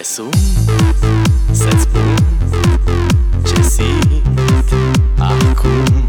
Te să-ți spun ce simt acum